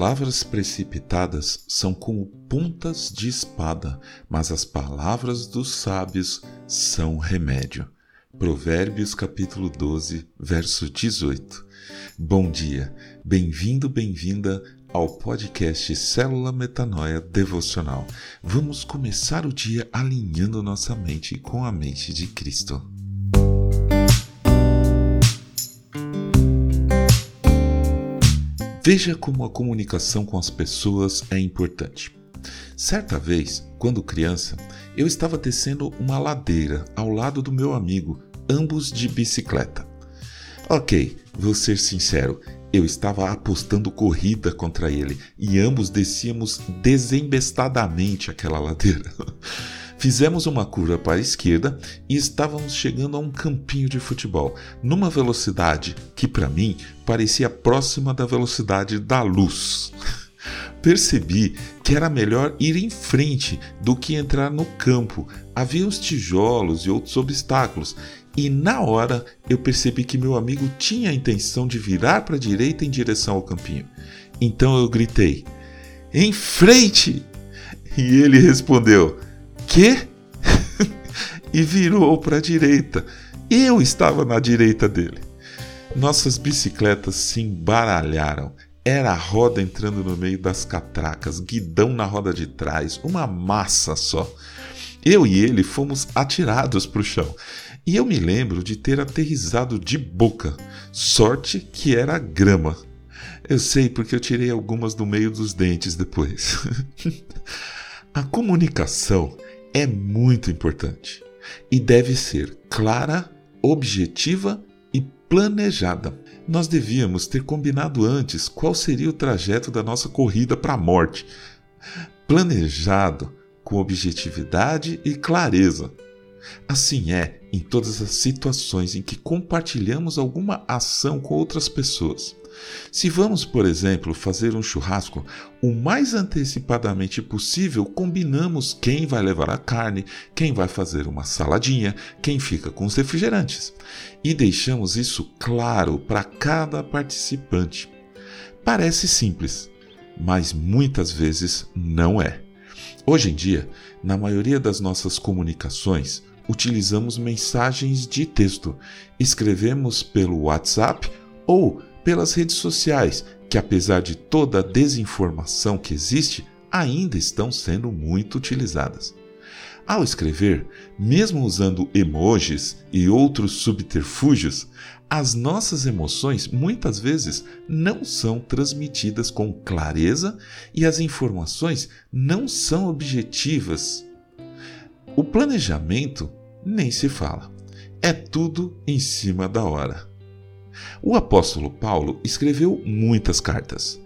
palavras precipitadas são como pontas de espada, mas as palavras dos sábios são remédio. Provérbios capítulo 12, verso 18. Bom dia, bem-vindo, bem-vinda ao podcast Célula Metanoia Devocional. Vamos começar o dia alinhando nossa mente com a mente de Cristo. Veja como a comunicação com as pessoas é importante. Certa vez, quando criança, eu estava descendo uma ladeira ao lado do meu amigo, ambos de bicicleta. Ok, vou ser sincero, eu estava apostando corrida contra ele e ambos descíamos desembestadamente aquela ladeira. Fizemos uma curva para a esquerda e estávamos chegando a um campinho de futebol, numa velocidade que para mim parecia próxima da velocidade da luz. Percebi que era melhor ir em frente do que entrar no campo. Havia os tijolos e outros obstáculos, e na hora eu percebi que meu amigo tinha a intenção de virar para a direita em direção ao campinho. Então eu gritei: Em frente! E ele respondeu: quê? e virou para a direita. Eu estava na direita dele. Nossas bicicletas se embaralharam. Era a roda entrando no meio das catracas, guidão na roda de trás, uma massa só. Eu e ele fomos atirados para o chão. E eu me lembro de ter aterrizado de boca. Sorte que era grama. Eu sei porque eu tirei algumas do meio dos dentes depois. a comunicação é muito importante e deve ser clara, objetiva e planejada. Nós devíamos ter combinado antes qual seria o trajeto da nossa corrida para a morte. Planejado com objetividade e clareza. Assim é em todas as situações em que compartilhamos alguma ação com outras pessoas. Se vamos, por exemplo, fazer um churrasco, o mais antecipadamente possível combinamos quem vai levar a carne, quem vai fazer uma saladinha, quem fica com os refrigerantes. E deixamos isso claro para cada participante. Parece simples, mas muitas vezes não é. Hoje em dia, na maioria das nossas comunicações, utilizamos mensagens de texto, escrevemos pelo WhatsApp ou pelas redes sociais, que apesar de toda a desinformação que existe, ainda estão sendo muito utilizadas. Ao escrever, mesmo usando emojis e outros subterfúgios, as nossas emoções muitas vezes não são transmitidas com clareza e as informações não são objetivas. O planejamento nem se fala. É tudo em cima da hora. O apóstolo Paulo escreveu muitas cartas.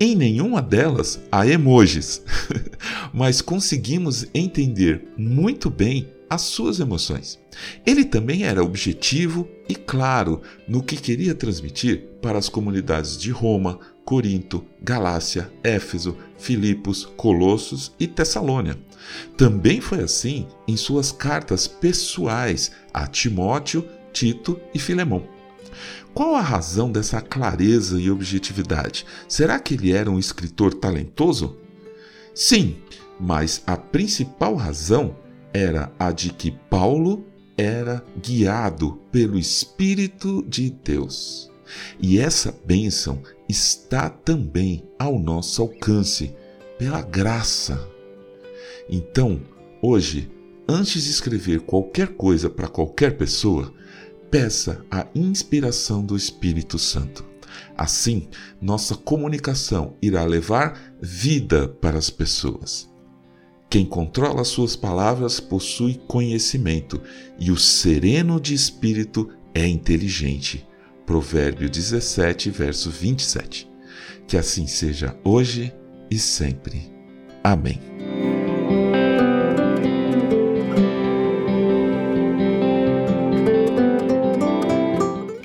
Em nenhuma delas há emojis, mas conseguimos entender muito bem as suas emoções. Ele também era objetivo e claro no que queria transmitir para as comunidades de Roma, Corinto, Galácia, Éfeso, Filipos, Colossos e Tessalônia. Também foi assim em suas cartas pessoais a Timóteo, Tito e Filemão. Qual a razão dessa clareza e objetividade? Será que ele era um escritor talentoso? Sim, mas a principal razão era a de que Paulo era guiado pelo Espírito de Deus. E essa bênção está também ao nosso alcance, pela graça. Então, hoje, antes de escrever qualquer coisa para qualquer pessoa, peça a inspiração do Espírito Santo. Assim, nossa comunicação irá levar vida para as pessoas. Quem controla suas palavras possui conhecimento, e o sereno de espírito é inteligente. Provérbio 17, verso 27. Que assim seja hoje e sempre. Amém.